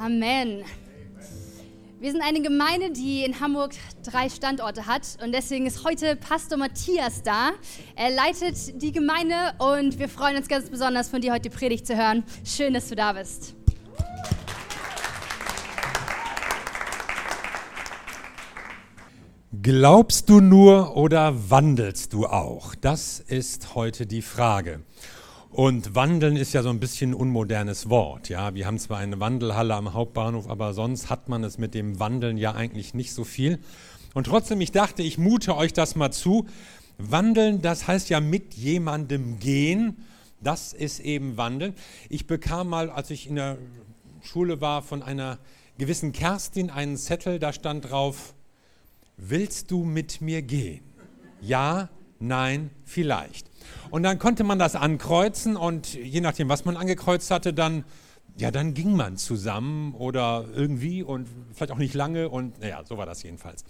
Amen. Wir sind eine Gemeinde, die in Hamburg drei Standorte hat und deswegen ist heute Pastor Matthias da. Er leitet die Gemeinde und wir freuen uns ganz besonders von dir heute die Predigt zu hören. Schön, dass du da bist. Glaubst du nur oder wandelst du auch? Das ist heute die Frage. Und wandeln ist ja so ein bisschen ein unmodernes Wort. Ja, wir haben zwar eine Wandelhalle am Hauptbahnhof, aber sonst hat man es mit dem Wandeln ja eigentlich nicht so viel. Und trotzdem, ich dachte, ich mute euch das mal zu. Wandeln, das heißt ja mit jemandem gehen. Das ist eben Wandeln. Ich bekam mal, als ich in der Schule war, von einer gewissen Kerstin einen Zettel, da stand drauf, willst du mit mir gehen? Ja, nein, vielleicht. Und dann konnte man das ankreuzen und je nachdem, was man angekreuzt hatte, dann, ja, dann ging man zusammen oder irgendwie und vielleicht auch nicht lange und naja, so war das jedenfalls.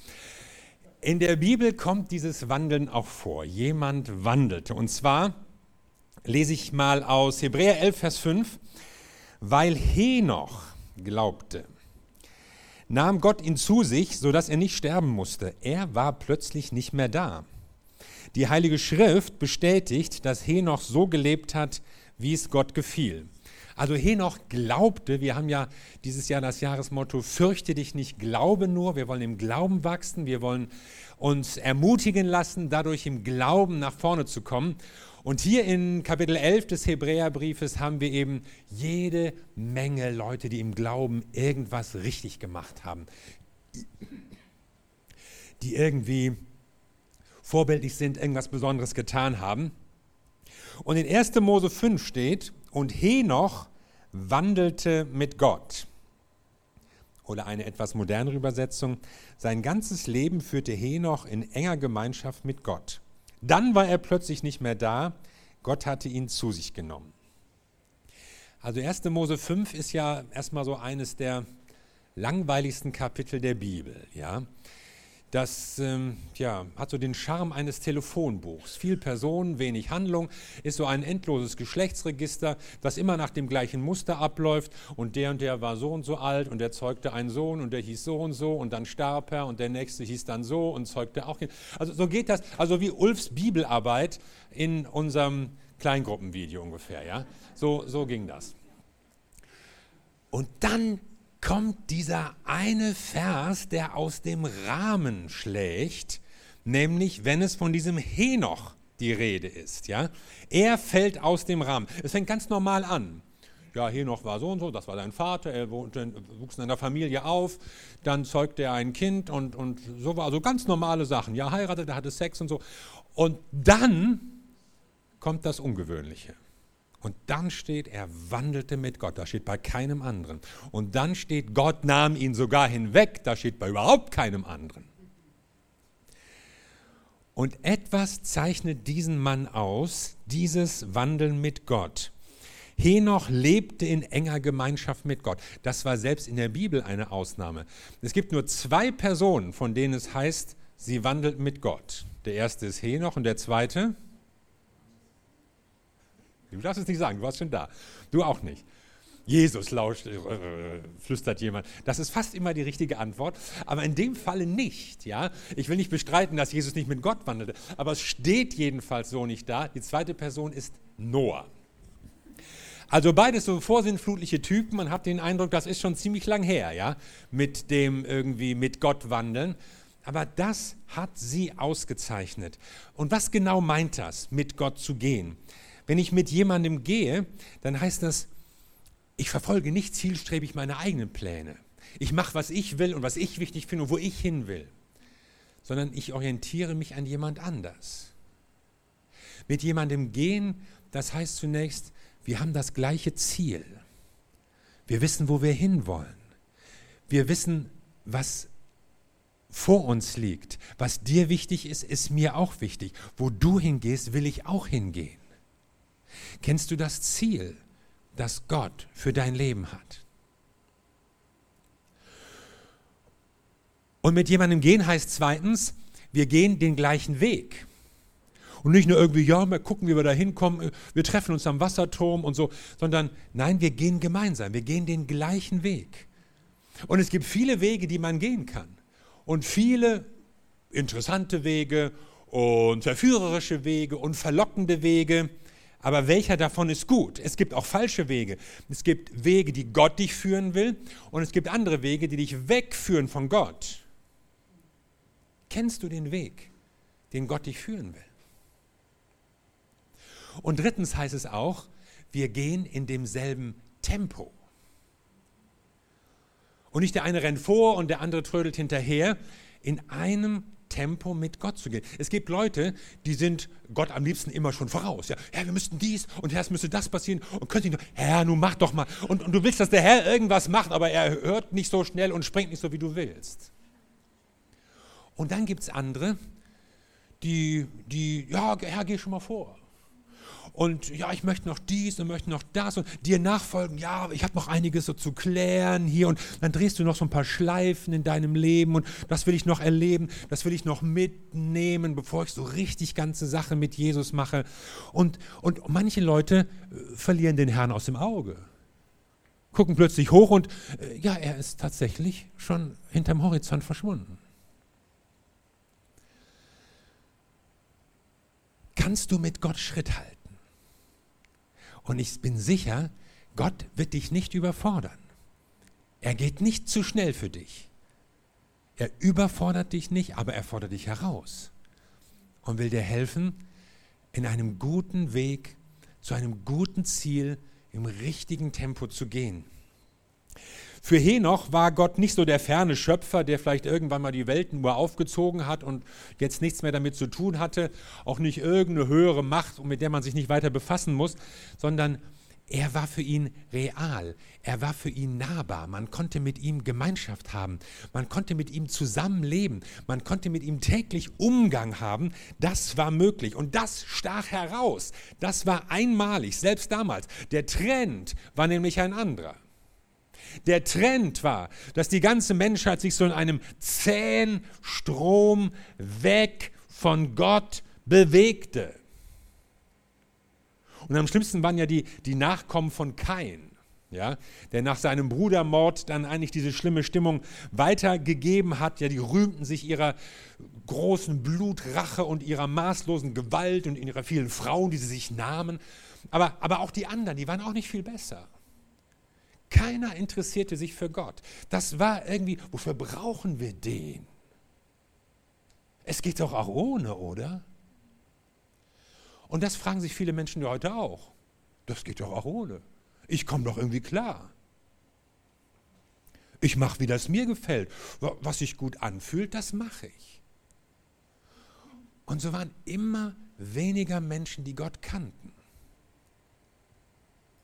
In der Bibel kommt dieses Wandeln auch vor. Jemand wandelte. Und zwar lese ich mal aus Hebräer 11, Vers 5, weil Henoch glaubte, nahm Gott ihn zu sich, sodass er nicht sterben musste. Er war plötzlich nicht mehr da. Die Heilige Schrift bestätigt, dass Henoch so gelebt hat, wie es Gott gefiel. Also Henoch glaubte, wir haben ja dieses Jahr das Jahresmotto, fürchte dich nicht, glaube nur. Wir wollen im Glauben wachsen, wir wollen uns ermutigen lassen, dadurch im Glauben nach vorne zu kommen. Und hier in Kapitel 11 des Hebräerbriefes haben wir eben jede Menge Leute, die im Glauben irgendwas richtig gemacht haben, die irgendwie vorbildlich sind, irgendwas Besonderes getan haben. Und in 1. Mose 5 steht, und Henoch wandelte mit Gott. Oder eine etwas modernere Übersetzung, sein ganzes Leben führte Henoch in enger Gemeinschaft mit Gott. Dann war er plötzlich nicht mehr da, Gott hatte ihn zu sich genommen. Also 1. Mose 5 ist ja erstmal so eines der langweiligsten Kapitel der Bibel. Ja? Das ähm, ja, hat so den Charme eines Telefonbuchs. Viel Personen, wenig Handlung, ist so ein endloses Geschlechtsregister, das immer nach dem gleichen Muster abläuft. Und der und der war so und so alt und der zeugte einen Sohn und der hieß so und so und dann starb er und der nächste hieß dann so und zeugte auch. Also so geht das, also wie Ulfs Bibelarbeit in unserem Kleingruppenvideo ungefähr. Ja? So, so ging das. Und dann kommt dieser eine Vers, der aus dem Rahmen schlägt, nämlich wenn es von diesem Henoch die Rede ist. Ja? Er fällt aus dem Rahmen. Es fängt ganz normal an. Ja, Henoch war so und so, das war sein Vater, er wuchs in einer Familie auf, dann zeugte er ein Kind und, und so war, also ganz normale Sachen. Ja, heiratete, hatte Sex und so. Und dann kommt das Ungewöhnliche. Und dann steht, er wandelte mit Gott. Das steht bei keinem anderen. Und dann steht, Gott nahm ihn sogar hinweg. Das steht bei überhaupt keinem anderen. Und etwas zeichnet diesen Mann aus, dieses Wandeln mit Gott. Henoch lebte in enger Gemeinschaft mit Gott. Das war selbst in der Bibel eine Ausnahme. Es gibt nur zwei Personen, von denen es heißt, sie wandelt mit Gott. Der erste ist Henoch und der zweite Du darfst es nicht sagen, du warst schon da. Du auch nicht. Jesus lauscht, äh, äh, flüstert jemand. Das ist fast immer die richtige Antwort, aber in dem Falle nicht. Ja? Ich will nicht bestreiten, dass Jesus nicht mit Gott wandelte, aber es steht jedenfalls so nicht da. Die zweite Person ist Noah. Also beides so vorsinnflutliche Typen. Man hat den Eindruck, das ist schon ziemlich lang her, ja, mit dem irgendwie mit Gott wandeln. Aber das hat sie ausgezeichnet. Und was genau meint das, mit Gott zu gehen? Wenn ich mit jemandem gehe, dann heißt das, ich verfolge nicht zielstrebig meine eigenen Pläne. Ich mache, was ich will und was ich wichtig finde und wo ich hin will, sondern ich orientiere mich an jemand anders. Mit jemandem gehen, das heißt zunächst, wir haben das gleiche Ziel. Wir wissen, wo wir hinwollen. Wir wissen, was vor uns liegt. Was dir wichtig ist, ist mir auch wichtig. Wo du hingehst, will ich auch hingehen. Kennst du das Ziel, das Gott für dein Leben hat? Und mit jemandem gehen heißt zweitens, wir gehen den gleichen Weg. Und nicht nur irgendwie, ja, mal gucken, wie wir da hinkommen, wir treffen uns am Wasserturm und so, sondern nein, wir gehen gemeinsam, wir gehen den gleichen Weg. Und es gibt viele Wege, die man gehen kann. Und viele interessante Wege und verführerische Wege und verlockende Wege. Aber welcher davon ist gut? Es gibt auch falsche Wege. Es gibt Wege, die Gott dich führen will und es gibt andere Wege, die dich wegführen von Gott. Kennst du den Weg, den Gott dich führen will? Und drittens heißt es auch, wir gehen in demselben Tempo. Und nicht der eine rennt vor und der andere trödelt hinterher. In einem Tempo mit Gott zu gehen. Es gibt Leute, die sind Gott am liebsten immer schon voraus. Ja, Herr, wir müssten dies und Herr, es müsste das passieren und könnte nicht, Herr, nun mach doch mal. Und, und du willst, dass der Herr irgendwas macht, aber er hört nicht so schnell und springt nicht so, wie du willst. Und dann gibt es andere, die, die, ja, Herr, geh schon mal vor und ja, ich möchte noch dies und möchte noch das und dir nachfolgen. Ja, ich habe noch einiges so zu klären hier und dann drehst du noch so ein paar Schleifen in deinem Leben und das will ich noch erleben, das will ich noch mitnehmen, bevor ich so richtig ganze Sache mit Jesus mache. Und, und manche Leute äh, verlieren den Herrn aus dem Auge. Gucken plötzlich hoch und äh, ja, er ist tatsächlich schon hinterm Horizont verschwunden. Kannst du mit Gott Schritt halten? Und ich bin sicher, Gott wird dich nicht überfordern. Er geht nicht zu schnell für dich. Er überfordert dich nicht, aber er fordert dich heraus und will dir helfen, in einem guten Weg zu einem guten Ziel im richtigen Tempo zu gehen. Für Henoch war Gott nicht so der ferne Schöpfer, der vielleicht irgendwann mal die Weltenuhr aufgezogen hat und jetzt nichts mehr damit zu tun hatte, auch nicht irgendeine höhere Macht, mit der man sich nicht weiter befassen muss, sondern er war für ihn real, er war für ihn nahbar, man konnte mit ihm Gemeinschaft haben, man konnte mit ihm zusammenleben, man konnte mit ihm täglich Umgang haben, das war möglich. Und das stach heraus, das war einmalig, selbst damals. Der Trend war nämlich ein anderer. Der Trend war, dass die ganze Menschheit sich so in einem zähen Strom weg von Gott bewegte. Und am schlimmsten waren ja die, die Nachkommen von Kain, ja, der nach seinem Brudermord dann eigentlich diese schlimme Stimmung weitergegeben hat. Ja, die rühmten sich ihrer großen Blutrache und ihrer maßlosen Gewalt und ihrer vielen Frauen, die sie sich nahmen. Aber, aber auch die anderen, die waren auch nicht viel besser. Keiner interessierte sich für Gott. Das war irgendwie, wofür brauchen wir den? Es geht doch auch ohne, oder? Und das fragen sich viele Menschen heute auch. Das geht doch auch ohne. Ich komme doch irgendwie klar. Ich mache, wie das mir gefällt. Was sich gut anfühlt, das mache ich. Und so waren immer weniger Menschen, die Gott kannten.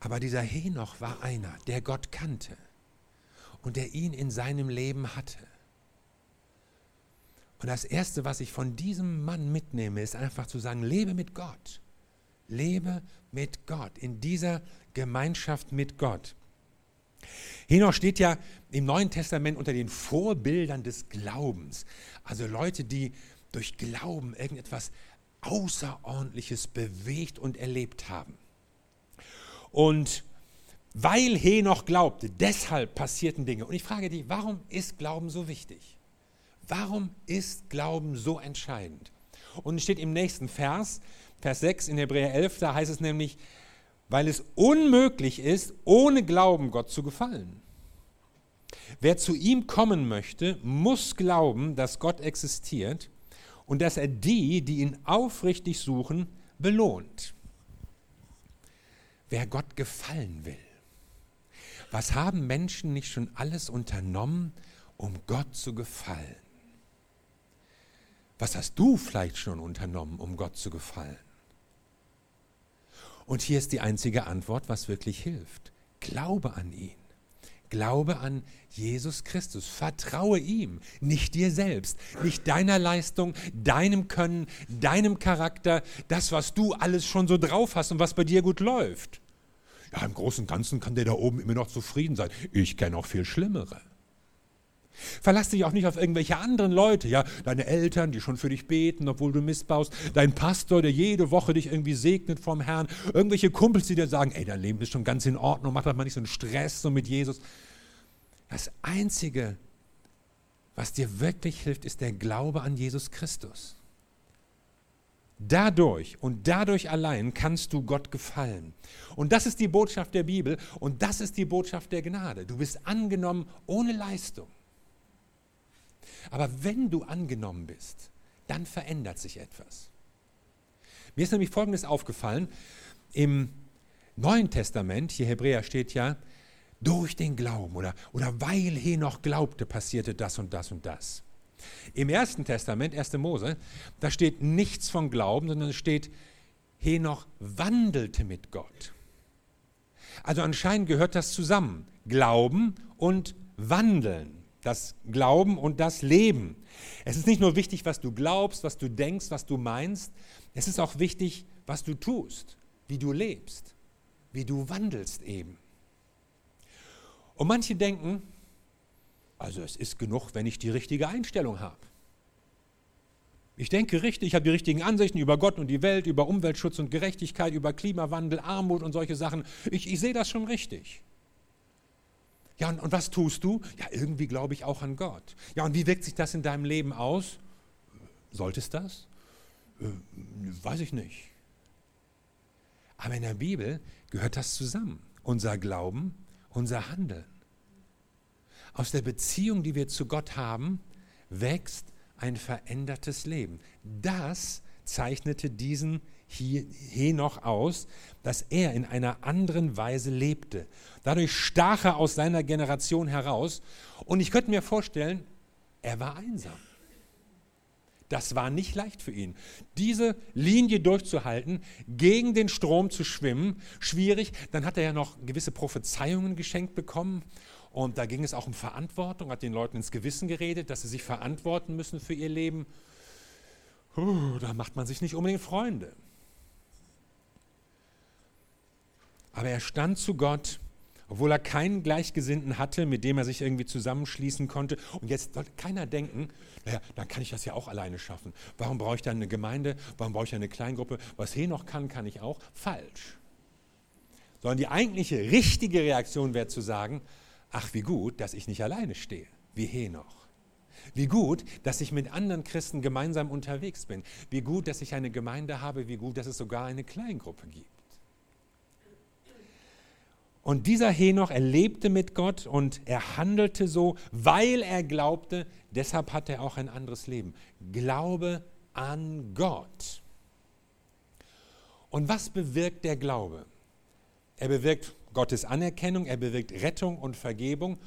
Aber dieser Henoch war einer, der Gott kannte und der ihn in seinem Leben hatte. Und das Erste, was ich von diesem Mann mitnehme, ist einfach zu sagen, lebe mit Gott. Lebe mit Gott, in dieser Gemeinschaft mit Gott. Henoch steht ja im Neuen Testament unter den Vorbildern des Glaubens. Also Leute, die durch Glauben irgendetwas Außerordentliches bewegt und erlebt haben. Und weil Henoch glaubte, deshalb passierten Dinge. Und ich frage dich, warum ist Glauben so wichtig? Warum ist Glauben so entscheidend? Und es steht im nächsten Vers, Vers 6 in Hebräer 11, da heißt es nämlich, weil es unmöglich ist, ohne Glauben Gott zu gefallen. Wer zu ihm kommen möchte, muss glauben, dass Gott existiert und dass er die, die ihn aufrichtig suchen, belohnt wer Gott gefallen will. Was haben Menschen nicht schon alles unternommen, um Gott zu gefallen? Was hast du vielleicht schon unternommen, um Gott zu gefallen? Und hier ist die einzige Antwort, was wirklich hilft. Glaube an ihn. Glaube an Jesus Christus. Vertraue ihm, nicht dir selbst, nicht deiner Leistung, deinem Können, deinem Charakter, das, was du alles schon so drauf hast und was bei dir gut läuft. Ja, im Großen und Ganzen kann der da oben immer noch zufrieden sein. Ich kenne auch viel Schlimmere. Verlass dich auch nicht auf irgendwelche anderen Leute, ja, deine Eltern, die schon für dich beten, obwohl du missbaust, dein Pastor, der jede Woche dich irgendwie segnet vom Herrn, irgendwelche Kumpels, die dir sagen, ey, dein Leben ist schon ganz in Ordnung, mach doch mal nicht so einen Stress so mit Jesus. Das Einzige, was dir wirklich hilft, ist der Glaube an Jesus Christus. Dadurch und dadurch allein kannst du Gott gefallen. Und das ist die Botschaft der Bibel und das ist die Botschaft der Gnade. Du bist angenommen ohne Leistung. Aber wenn du angenommen bist, dann verändert sich etwas. Mir ist nämlich Folgendes aufgefallen. Im Neuen Testament, hier Hebräer steht ja, durch den Glauben oder, oder weil Henoch glaubte, passierte das und das und das. Im Ersten Testament, 1. Mose, da steht nichts von Glauben, sondern es steht, Henoch wandelte mit Gott. Also anscheinend gehört das zusammen. Glauben und Wandeln. Das Glauben und das Leben. Es ist nicht nur wichtig, was du glaubst, was du denkst, was du meinst. Es ist auch wichtig, was du tust, wie du lebst, wie du wandelst eben. Und manche denken, also es ist genug, wenn ich die richtige Einstellung habe. Ich denke richtig, ich habe die richtigen Ansichten über Gott und die Welt, über Umweltschutz und Gerechtigkeit, über Klimawandel, Armut und solche Sachen. Ich, ich sehe das schon richtig. Ja, und, und was tust du? Ja, irgendwie glaube ich auch an Gott. Ja, und wie wirkt sich das in deinem Leben aus? Sollte es das? Äh, weiß ich nicht. Aber in der Bibel gehört das zusammen. Unser Glauben, unser Handeln. Aus der Beziehung, die wir zu Gott haben, wächst ein verändertes Leben. Das zeichnete diesen Henoch aus, dass er in einer anderen Weise lebte. Dadurch stach er aus seiner Generation heraus und ich könnte mir vorstellen, er war einsam. Das war nicht leicht für ihn. Diese Linie durchzuhalten, gegen den Strom zu schwimmen, schwierig. Dann hat er ja noch gewisse Prophezeiungen geschenkt bekommen und da ging es auch um Verantwortung, hat den Leuten ins Gewissen geredet, dass sie sich verantworten müssen für ihr Leben. Puh, da macht man sich nicht unbedingt Freunde. Aber er stand zu Gott, obwohl er keinen Gleichgesinnten hatte, mit dem er sich irgendwie zusammenschließen konnte. Und jetzt sollte keiner denken, naja, dann kann ich das ja auch alleine schaffen. Warum brauche ich dann eine Gemeinde? Warum brauche ich eine Kleingruppe? Was noch kann, kann ich auch. Falsch. Sondern die eigentliche richtige Reaktion wäre zu sagen, Ach, wie gut, dass ich nicht alleine stehe, wie Henoch. Wie gut, dass ich mit anderen Christen gemeinsam unterwegs bin. Wie gut, dass ich eine Gemeinde habe. Wie gut, dass es sogar eine Kleingruppe gibt. Und dieser Henoch, er lebte mit Gott und er handelte so, weil er glaubte. Deshalb hat er auch ein anderes Leben. Glaube an Gott. Und was bewirkt der Glaube? Er bewirkt Gottes Anerkennung, er bewirkt Rettung und Vergebung.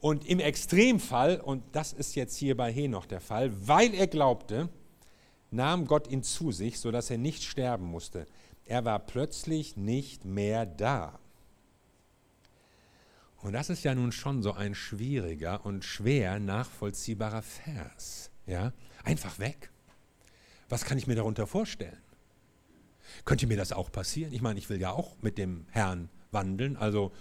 Und im Extremfall, und das ist jetzt hier bei Henoch der Fall, weil er glaubte, nahm Gott ihn zu sich, sodass er nicht sterben musste. Er war plötzlich nicht mehr da. Und das ist ja nun schon so ein schwieriger und schwer nachvollziehbarer Vers. Ja? Einfach weg. Was kann ich mir darunter vorstellen? Könnte mir das auch passieren? Ich meine, ich will ja auch mit dem Herrn wandeln. Also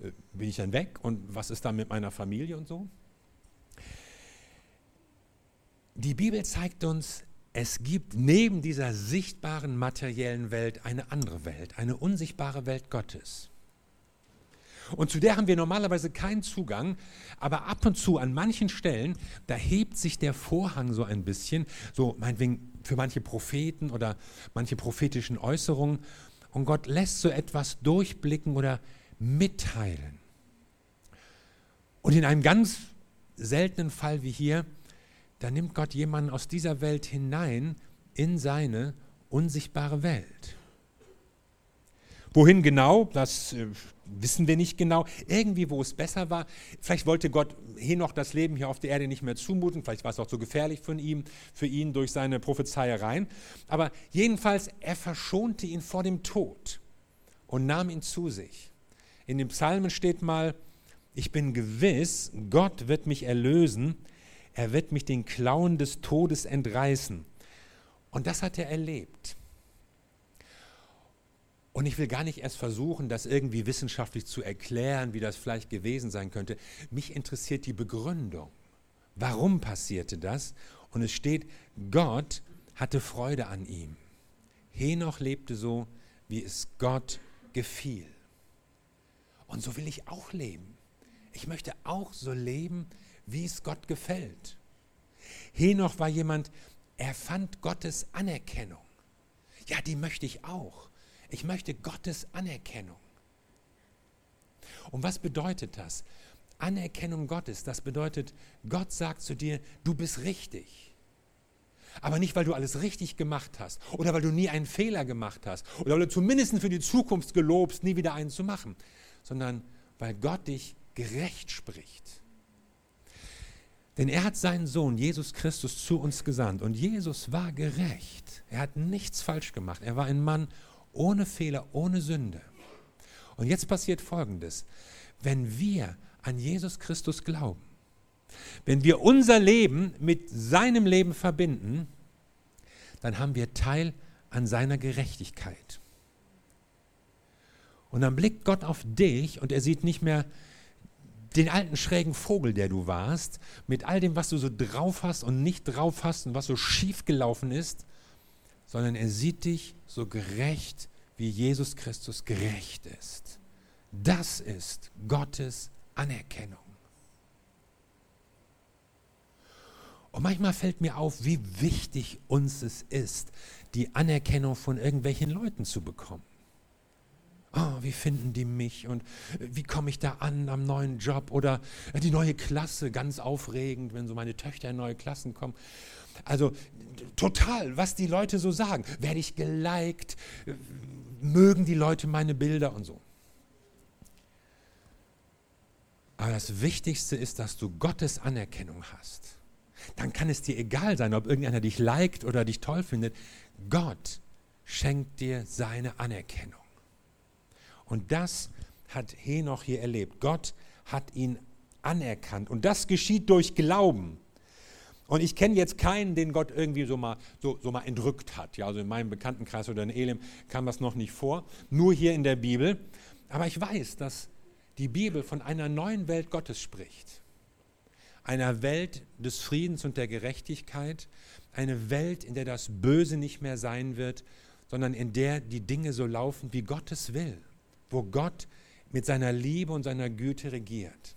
äh, bin ich dann weg und was ist dann mit meiner Familie und so? Die Bibel zeigt uns, es gibt neben dieser sichtbaren materiellen Welt eine andere Welt, eine unsichtbare Welt Gottes. Und zu der haben wir normalerweise keinen Zugang, aber ab und zu an manchen Stellen, da hebt sich der Vorhang so ein bisschen, so meinetwegen für manche Propheten oder manche prophetischen Äußerungen. Und Gott lässt so etwas durchblicken oder mitteilen. Und in einem ganz seltenen Fall wie hier, da nimmt Gott jemanden aus dieser Welt hinein in seine unsichtbare Welt. Wohin genau, das äh, wissen wir nicht genau. Irgendwie, wo es besser war. Vielleicht wollte Gott noch das Leben hier auf der Erde nicht mehr zumuten. Vielleicht war es auch zu gefährlich für ihn, für ihn durch seine Prophezeiereien. Aber jedenfalls, er verschonte ihn vor dem Tod und nahm ihn zu sich. In den Psalmen steht mal, ich bin gewiss, Gott wird mich erlösen. Er wird mich den Klauen des Todes entreißen. Und das hat er erlebt. Und ich will gar nicht erst versuchen, das irgendwie wissenschaftlich zu erklären, wie das vielleicht gewesen sein könnte. Mich interessiert die Begründung. Warum passierte das? Und es steht, Gott hatte Freude an ihm. Henoch lebte so, wie es Gott gefiel. Und so will ich auch leben. ich möchte auch so leben, wie es Gott gefällt. Henoch war jemand, er fand Gottes Anerkennung. Ja, die möchte ich auch. Ich möchte Gottes Anerkennung. Und was bedeutet das? Anerkennung Gottes, das bedeutet, Gott sagt zu dir, du bist richtig. Aber nicht, weil du alles richtig gemacht hast oder weil du nie einen Fehler gemacht hast oder weil du zumindest für die Zukunft gelobst, nie wieder einen zu machen, sondern weil Gott dich gerecht spricht. Denn er hat seinen Sohn Jesus Christus zu uns gesandt und Jesus war gerecht. Er hat nichts falsch gemacht. Er war ein Mann ohne Fehler, ohne Sünde. Und jetzt passiert Folgendes. Wenn wir an Jesus Christus glauben, wenn wir unser Leben mit seinem Leben verbinden, dann haben wir Teil an seiner Gerechtigkeit. Und dann blickt Gott auf dich und er sieht nicht mehr den alten schrägen Vogel, der du warst, mit all dem, was du so drauf hast und nicht drauf hast und was so schief gelaufen ist, sondern er sieht dich so gerecht, wie Jesus Christus gerecht ist. Das ist Gottes Anerkennung. Und manchmal fällt mir auf, wie wichtig uns es ist, die Anerkennung von irgendwelchen Leuten zu bekommen oh, wie finden die mich und äh, wie komme ich da an am neuen Job oder äh, die neue Klasse, ganz aufregend, wenn so meine Töchter in neue Klassen kommen. Also total, was die Leute so sagen. Werde ich geliked? Äh, mögen die Leute meine Bilder und so. Aber das Wichtigste ist, dass du Gottes Anerkennung hast. Dann kann es dir egal sein, ob irgendeiner dich liked oder dich toll findet. Gott schenkt dir seine Anerkennung. Und das hat Henoch hier erlebt. Gott hat ihn anerkannt. Und das geschieht durch Glauben. Und ich kenne jetzt keinen, den Gott irgendwie so mal, so, so mal entrückt hat. Ja, also in meinem Bekanntenkreis oder in Elim kam das noch nicht vor. Nur hier in der Bibel. Aber ich weiß, dass die Bibel von einer neuen Welt Gottes spricht. Einer Welt des Friedens und der Gerechtigkeit. Eine Welt, in der das Böse nicht mehr sein wird, sondern in der die Dinge so laufen, wie Gott es will wo Gott mit seiner Liebe und seiner Güte regiert.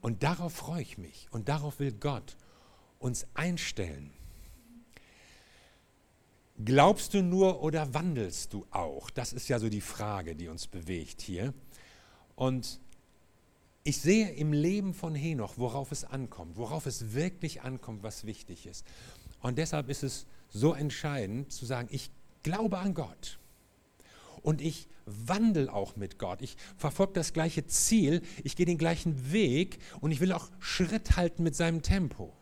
Und darauf freue ich mich und darauf will Gott uns einstellen. Glaubst du nur oder wandelst du auch? Das ist ja so die Frage, die uns bewegt hier. Und ich sehe im Leben von Henoch, worauf es ankommt, worauf es wirklich ankommt, was wichtig ist. Und deshalb ist es so entscheidend zu sagen, ich glaube an Gott. Und ich wandle auch mit Gott. Ich verfolge das gleiche Ziel, ich gehe den gleichen Weg und ich will auch Schritt halten mit seinem Tempo.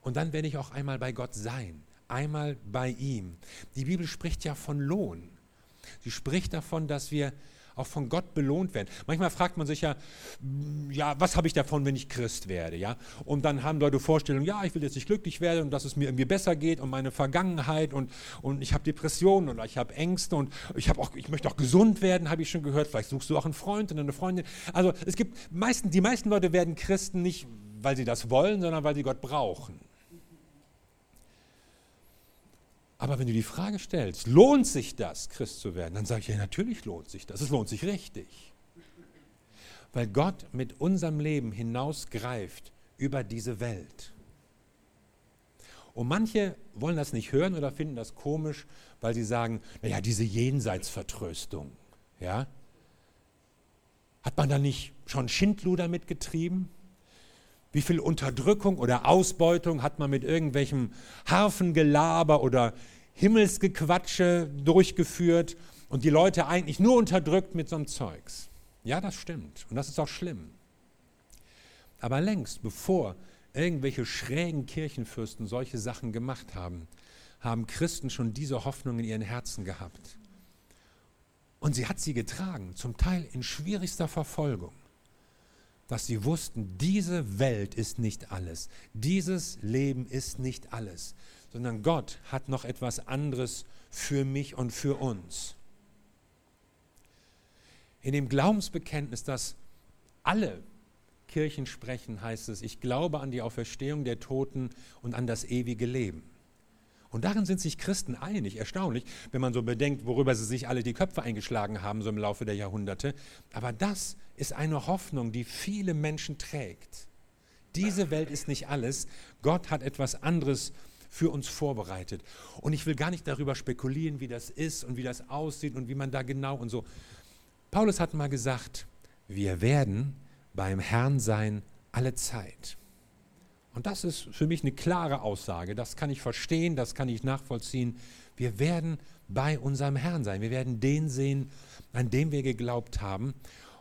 Und dann werde ich auch einmal bei Gott sein, einmal bei ihm. Die Bibel spricht ja von Lohn. Sie spricht davon, dass wir auch von Gott belohnt werden. Manchmal fragt man sich ja, ja, was habe ich davon, wenn ich Christ werde, ja? Und dann haben Leute Vorstellungen, ja, ich will jetzt nicht glücklich werden und dass es mir irgendwie besser geht und meine Vergangenheit und, und ich habe Depressionen oder ich habe Ängste und ich habe auch, ich möchte auch gesund werden, habe ich schon gehört. Vielleicht suchst du auch einen Freund und eine Freundin. Also es gibt meisten, die meisten Leute werden Christen nicht, weil sie das wollen, sondern weil sie Gott brauchen. Aber wenn du die Frage stellst, lohnt sich das, Christ zu werden, dann sage ich ja, natürlich lohnt sich das. Es lohnt sich richtig. Weil Gott mit unserem Leben hinausgreift über diese Welt. Und manche wollen das nicht hören oder finden das komisch, weil sie sagen, naja, diese Jenseitsvertröstung, ja, hat man da nicht schon Schindluder mitgetrieben? Wie viel Unterdrückung oder Ausbeutung hat man mit irgendwelchem Harfengelaber oder Himmelsgequatsche durchgeführt und die Leute eigentlich nur unterdrückt mit so einem Zeugs? Ja, das stimmt und das ist auch schlimm. Aber längst bevor irgendwelche schrägen Kirchenfürsten solche Sachen gemacht haben, haben Christen schon diese Hoffnung in ihren Herzen gehabt. Und sie hat sie getragen, zum Teil in schwierigster Verfolgung dass sie wussten, diese Welt ist nicht alles, dieses Leben ist nicht alles, sondern Gott hat noch etwas anderes für mich und für uns. In dem Glaubensbekenntnis, das alle Kirchen sprechen, heißt es, ich glaube an die Auferstehung der Toten und an das ewige Leben. Und darin sind sich Christen einig. Erstaunlich, wenn man so bedenkt, worüber sie sich alle die Köpfe eingeschlagen haben, so im Laufe der Jahrhunderte. Aber das ist eine Hoffnung, die viele Menschen trägt. Diese Welt ist nicht alles. Gott hat etwas anderes für uns vorbereitet. Und ich will gar nicht darüber spekulieren, wie das ist und wie das aussieht und wie man da genau und so. Paulus hat mal gesagt, wir werden beim Herrn sein alle Zeit. Und das ist für mich eine klare Aussage. Das kann ich verstehen, das kann ich nachvollziehen. Wir werden bei unserem Herrn sein. Wir werden den sehen, an dem wir geglaubt haben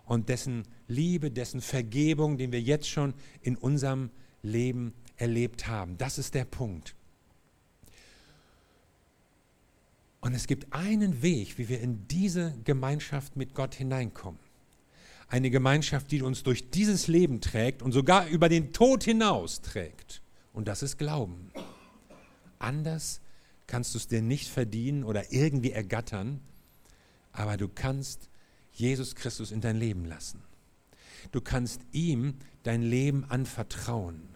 und dessen Liebe, dessen Vergebung, den wir jetzt schon in unserem Leben erlebt haben. Das ist der Punkt. Und es gibt einen Weg, wie wir in diese Gemeinschaft mit Gott hineinkommen. Eine Gemeinschaft, die uns durch dieses Leben trägt und sogar über den Tod hinaus trägt. Und das ist Glauben. Anders kannst du es dir nicht verdienen oder irgendwie ergattern, aber du kannst Jesus Christus in dein Leben lassen. Du kannst ihm dein Leben anvertrauen.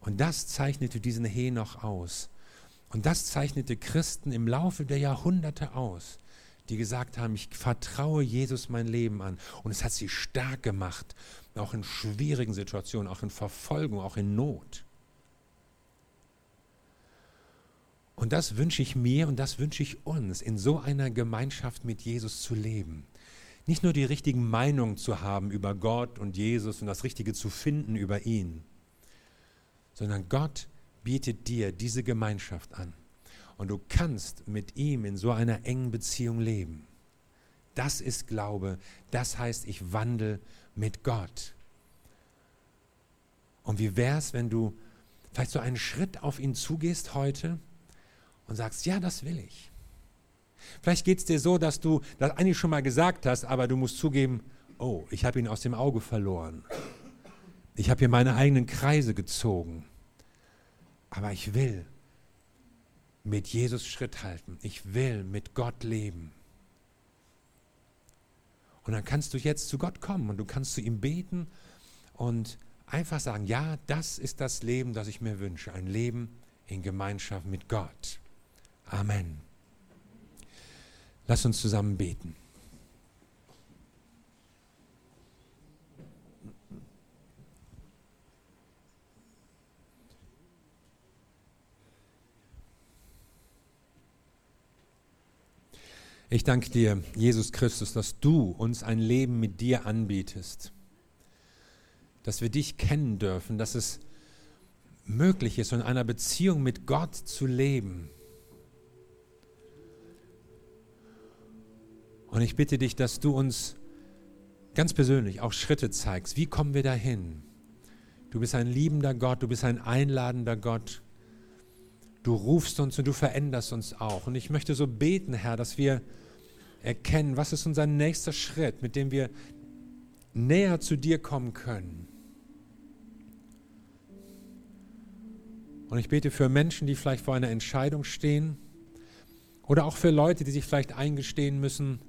Und das zeichnete diesen Henoch aus. Und das zeichnete Christen im Laufe der Jahrhunderte aus die gesagt haben, ich vertraue Jesus mein Leben an. Und es hat sie stark gemacht, auch in schwierigen Situationen, auch in Verfolgung, auch in Not. Und das wünsche ich mir und das wünsche ich uns, in so einer Gemeinschaft mit Jesus zu leben. Nicht nur die richtigen Meinungen zu haben über Gott und Jesus und das Richtige zu finden über ihn, sondern Gott bietet dir diese Gemeinschaft an. Und du kannst mit ihm in so einer engen Beziehung leben. Das ist Glaube. Das heißt, ich wandle mit Gott. Und wie wäre es, wenn du vielleicht so einen Schritt auf ihn zugehst heute und sagst, ja, das will ich. Vielleicht geht es dir so, dass du das eigentlich schon mal gesagt hast, aber du musst zugeben, oh, ich habe ihn aus dem Auge verloren. Ich habe hier meine eigenen Kreise gezogen. Aber ich will mit Jesus Schritt halten. Ich will mit Gott leben. Und dann kannst du jetzt zu Gott kommen und du kannst zu ihm beten und einfach sagen, ja, das ist das Leben, das ich mir wünsche. Ein Leben in Gemeinschaft mit Gott. Amen. Lass uns zusammen beten. Ich danke dir, Jesus Christus, dass du uns ein Leben mit dir anbietest, dass wir dich kennen dürfen, dass es möglich ist, in einer Beziehung mit Gott zu leben. Und ich bitte dich, dass du uns ganz persönlich auch Schritte zeigst. Wie kommen wir dahin? Du bist ein liebender Gott, du bist ein einladender Gott. Du rufst uns und du veränderst uns auch. Und ich möchte so beten, Herr, dass wir erkennen, was ist unser nächster Schritt, mit dem wir näher zu dir kommen können. Und ich bete für Menschen, die vielleicht vor einer Entscheidung stehen oder auch für Leute, die sich vielleicht eingestehen müssen,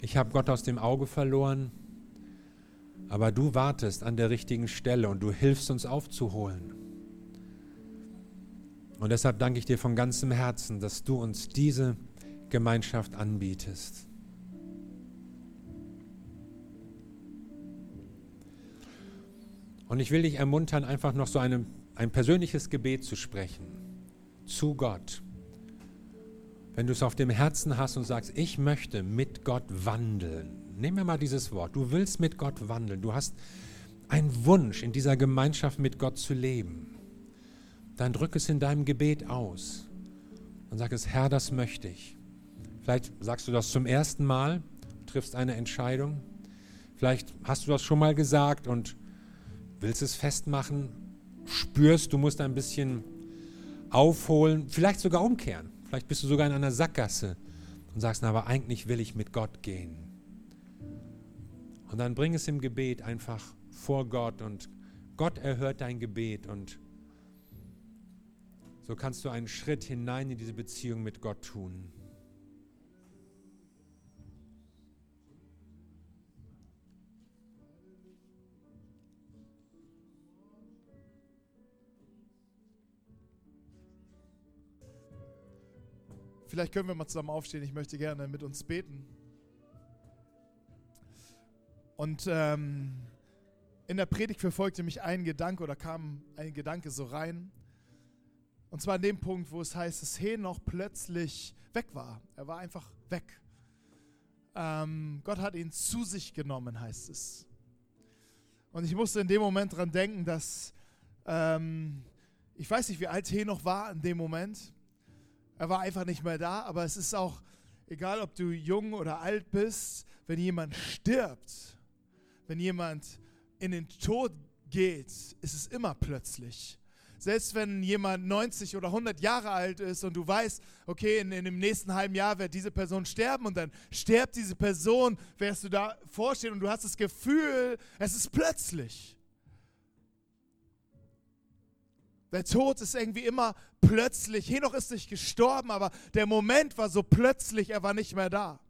ich habe Gott aus dem Auge verloren, aber du wartest an der richtigen Stelle und du hilfst uns aufzuholen. Und deshalb danke ich dir von ganzem Herzen, dass du uns diese Gemeinschaft anbietest. Und ich will dich ermuntern, einfach noch so eine, ein persönliches Gebet zu sprechen zu Gott. Wenn du es auf dem Herzen hast und sagst, ich möchte mit Gott wandeln. Nehmen wir mal dieses Wort. Du willst mit Gott wandeln. Du hast einen Wunsch, in dieser Gemeinschaft mit Gott zu leben. Dann drück es in deinem Gebet aus und sag es, Herr, das möchte ich. Vielleicht sagst du das zum ersten Mal, triffst eine Entscheidung. Vielleicht hast du das schon mal gesagt und willst es festmachen, spürst, du musst ein bisschen aufholen, vielleicht sogar umkehren. Vielleicht bist du sogar in einer Sackgasse und sagst, na, aber eigentlich will ich mit Gott gehen. Und dann bring es im Gebet einfach vor Gott und Gott erhört dein Gebet und so kannst du einen Schritt hinein in diese Beziehung mit Gott tun. Vielleicht können wir mal zusammen aufstehen. Ich möchte gerne mit uns beten. Und ähm, in der Predigt verfolgte mich ein Gedanke oder kam ein Gedanke so rein. Und zwar an dem Punkt, wo es heißt, dass Henoch plötzlich weg war. Er war einfach weg. Ähm, Gott hat ihn zu sich genommen, heißt es. Und ich musste in dem Moment daran denken, dass ähm, ich weiß nicht, wie alt Henoch war in dem Moment. Er war einfach nicht mehr da, aber es ist auch egal, ob du jung oder alt bist, wenn jemand stirbt, wenn jemand in den Tod geht, ist es immer plötzlich. Selbst wenn jemand 90 oder 100 Jahre alt ist und du weißt, okay, in, in dem nächsten halben Jahr wird diese Person sterben und dann stirbt diese Person, wirst du da vorstehen und du hast das Gefühl, es ist plötzlich. Der Tod ist irgendwie immer plötzlich. Henoch ist nicht gestorben, aber der Moment war so plötzlich, er war nicht mehr da.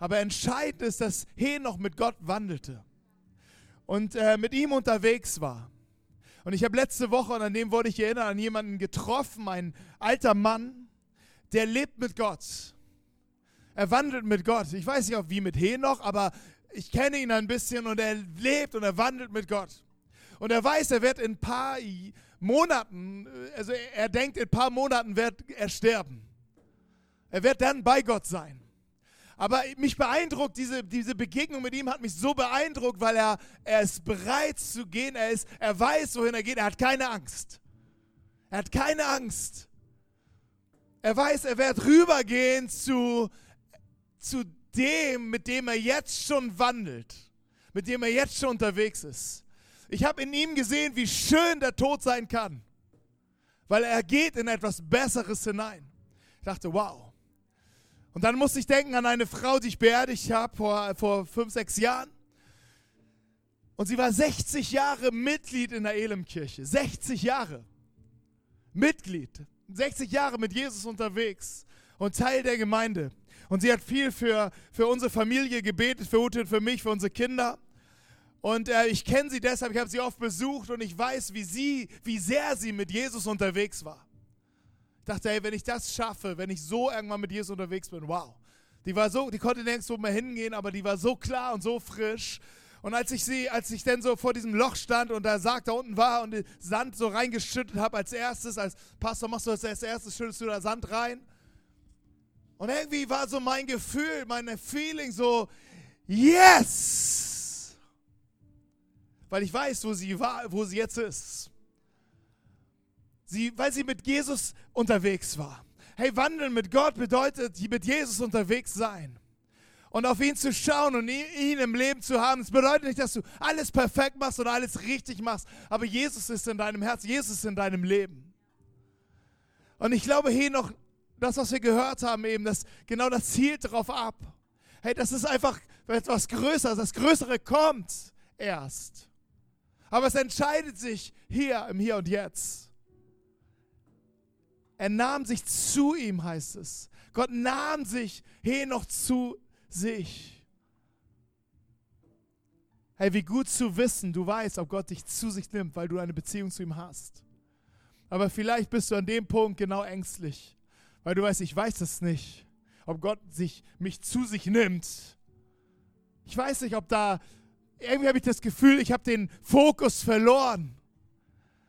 Aber entscheidend ist, dass Henoch mit Gott wandelte und äh, mit ihm unterwegs war. Und ich habe letzte Woche, und an dem wurde ich erinnern, an jemanden getroffen, ein alter Mann, der lebt mit Gott. Er wandelt mit Gott. Ich weiß nicht, ob wie mit Henoch, aber ich kenne ihn ein bisschen und er lebt und er wandelt mit Gott. Und er weiß, er wird in ein paar Monaten, also er denkt, in ein paar Monaten wird er sterben. Er wird dann bei Gott sein. Aber mich beeindruckt, diese, diese Begegnung mit ihm hat mich so beeindruckt, weil er, er ist bereit zu gehen, er, ist, er weiß, wohin er geht, er hat keine Angst. Er hat keine Angst. Er weiß, er wird rübergehen zu, zu dem, mit dem er jetzt schon wandelt, mit dem er jetzt schon unterwegs ist. Ich habe in ihm gesehen, wie schön der Tod sein kann, weil er geht in etwas Besseres hinein. Ich dachte, wow. Und dann musste ich denken an eine Frau, die ich beerdigt habe vor, vor fünf, sechs Jahren. Und sie war 60 Jahre Mitglied in der Elimkirche. 60 Jahre. Mitglied. 60 Jahre mit Jesus unterwegs und Teil der Gemeinde. Und sie hat viel für, für unsere Familie gebetet, für Ute für mich, für unsere Kinder. Und äh, ich kenne sie deshalb, ich habe sie oft besucht und ich weiß, wie sie, wie sehr sie mit Jesus unterwegs war. Dachte, hey, wenn ich das schaffe, wenn ich so irgendwann mit Jesus unterwegs bin, wow. Die war so, die konnte nirgendwo mehr hingehen, aber die war so klar und so frisch. Und als ich sie, als ich dann so vor diesem Loch stand und der Sarg da unten war und den Sand so reingeschüttet habe als erstes, als Pastor machst du das als erstes, schüttest du da Sand rein. Und irgendwie war so mein Gefühl, meine Feeling so, yes! Weil ich weiß, wo sie war, wo sie jetzt ist. Sie, weil sie mit Jesus unterwegs war. Hey, wandeln mit Gott bedeutet, mit Jesus unterwegs sein. Und auf ihn zu schauen und ihn im Leben zu haben, das bedeutet nicht, dass du alles perfekt machst oder alles richtig machst, aber Jesus ist in deinem Herz, Jesus ist in deinem Leben. Und ich glaube, hier noch das, was wir gehört haben, eben, das, genau das zielt darauf ab. Hey, das ist einfach etwas Größeres, das Größere kommt erst. Aber es entscheidet sich hier im Hier und Jetzt. Er nahm sich zu ihm, heißt es. Gott nahm sich noch zu sich. Hey, wie gut zu wissen, du weißt, ob Gott dich zu sich nimmt, weil du eine Beziehung zu ihm hast. Aber vielleicht bist du an dem Punkt genau ängstlich, weil du weißt, ich weiß es nicht, ob Gott sich, mich zu sich nimmt. Ich weiß nicht, ob da, irgendwie habe ich das Gefühl, ich habe den Fokus verloren.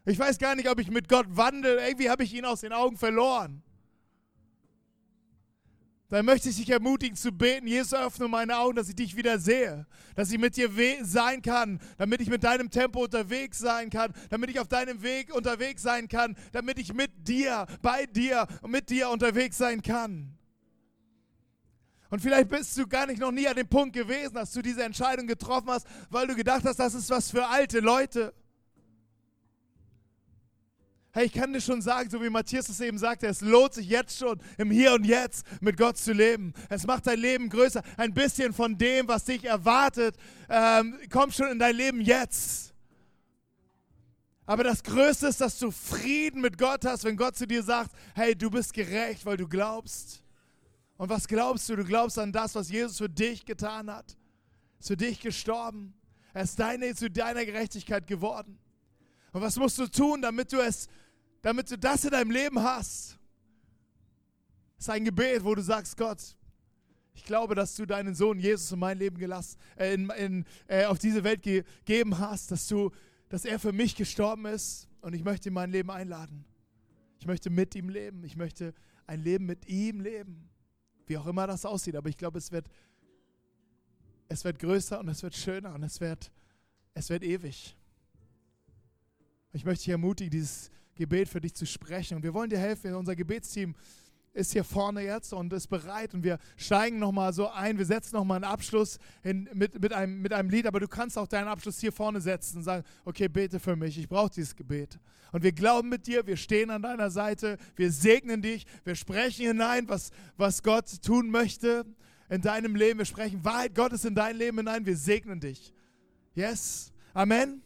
Ich weiß gar nicht, ob ich mit Gott wandle. Irgendwie habe ich ihn aus den Augen verloren. Dann möchte ich dich ermutigen zu beten, Jesus, öffne meine Augen, dass ich dich wieder sehe, dass ich mit dir sein kann, damit ich mit deinem Tempo unterwegs sein kann, damit ich auf deinem Weg unterwegs sein kann, damit ich mit dir, bei dir und mit dir unterwegs sein kann. Und vielleicht bist du gar nicht noch nie an dem Punkt gewesen, dass du diese Entscheidung getroffen hast, weil du gedacht hast, das ist was für alte Leute. Hey, ich kann dir schon sagen, so wie Matthias es eben sagte, es lohnt sich jetzt schon im Hier und Jetzt mit Gott zu leben. Es macht dein Leben größer. Ein bisschen von dem, was dich erwartet, ähm, kommt schon in dein Leben jetzt. Aber das Größte ist, dass du Frieden mit Gott hast, wenn Gott zu dir sagt, hey, du bist gerecht, weil du glaubst. Und was glaubst du? Du glaubst an das, was Jesus für dich getan hat. Ist für dich gestorben. Er ist deine, zu deiner Gerechtigkeit geworden. Und was musst du tun, damit du es damit du das in deinem Leben hast. Es ist ein Gebet, wo du sagst, Gott, ich glaube, dass du deinen Sohn Jesus in mein Leben gelassen, äh, in, in, äh, auf diese Welt gegeben hast, dass, du, dass er für mich gestorben ist und ich möchte in mein Leben einladen. Ich möchte mit ihm leben. Ich möchte ein Leben mit ihm leben. Wie auch immer das aussieht. Aber ich glaube, es wird, es wird größer und es wird schöner und es wird, es wird ewig. Ich möchte dich ermutigen, dieses Gebet für dich zu sprechen. Und wir wollen dir helfen. Unser Gebetsteam ist hier vorne jetzt und ist bereit und wir steigen nochmal so ein, wir setzen nochmal einen Abschluss in, mit, mit, einem, mit einem Lied, aber du kannst auch deinen Abschluss hier vorne setzen und sagen, okay, bete für mich, ich brauche dieses Gebet. Und wir glauben mit dir, wir stehen an deiner Seite, wir segnen dich, wir sprechen hinein, was, was Gott tun möchte in deinem Leben, wir sprechen Wahrheit Gottes in dein Leben hinein, wir segnen dich. Yes, Amen.